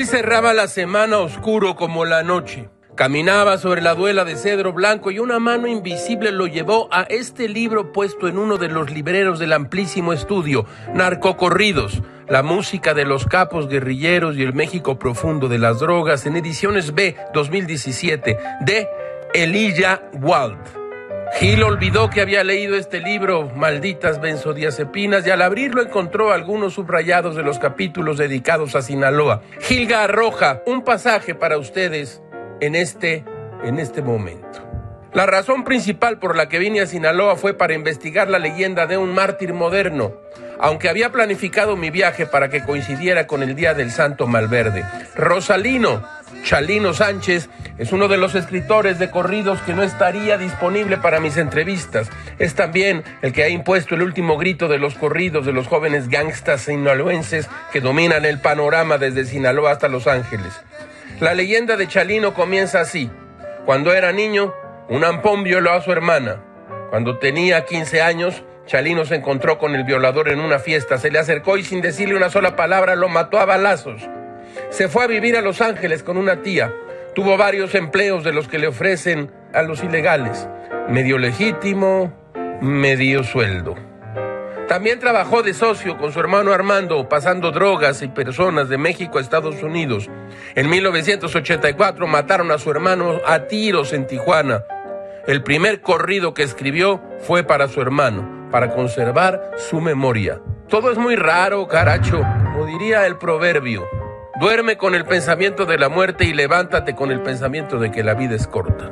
cerraba la semana oscuro como la noche. Caminaba sobre la duela de cedro blanco y una mano invisible lo llevó a este libro puesto en uno de los libreros del amplísimo estudio, Narcocorridos, la música de los capos guerrilleros y el México profundo de las drogas en ediciones B 2017 de Elijah Wald. Gil olvidó que había leído este libro, Malditas Benzodiazepinas, y al abrirlo encontró algunos subrayados de los capítulos dedicados a Sinaloa. Gilga arroja un pasaje para ustedes en este, en este momento. La razón principal por la que vine a Sinaloa fue para investigar la leyenda de un mártir moderno, aunque había planificado mi viaje para que coincidiera con el Día del Santo Malverde. Rosalino Chalino Sánchez es uno de los escritores de corridos que no estaría disponible para mis entrevistas. Es también el que ha impuesto el último grito de los corridos de los jóvenes gangstas sinaloenses que dominan el panorama desde Sinaloa hasta Los Ángeles. La leyenda de Chalino comienza así. Cuando era niño, un ampón violó a su hermana. Cuando tenía 15 años, Chalino se encontró con el violador en una fiesta, se le acercó y sin decirle una sola palabra lo mató a balazos. Se fue a vivir a Los Ángeles con una tía. Tuvo varios empleos de los que le ofrecen a los ilegales. Medio legítimo, medio sueldo. También trabajó de socio con su hermano Armando, pasando drogas y personas de México a Estados Unidos. En 1984 mataron a su hermano a tiros en Tijuana. El primer corrido que escribió fue para su hermano, para conservar su memoria. Todo es muy raro, caracho, como diría el proverbio. Duerme con el pensamiento de la muerte y levántate con el pensamiento de que la vida es corta.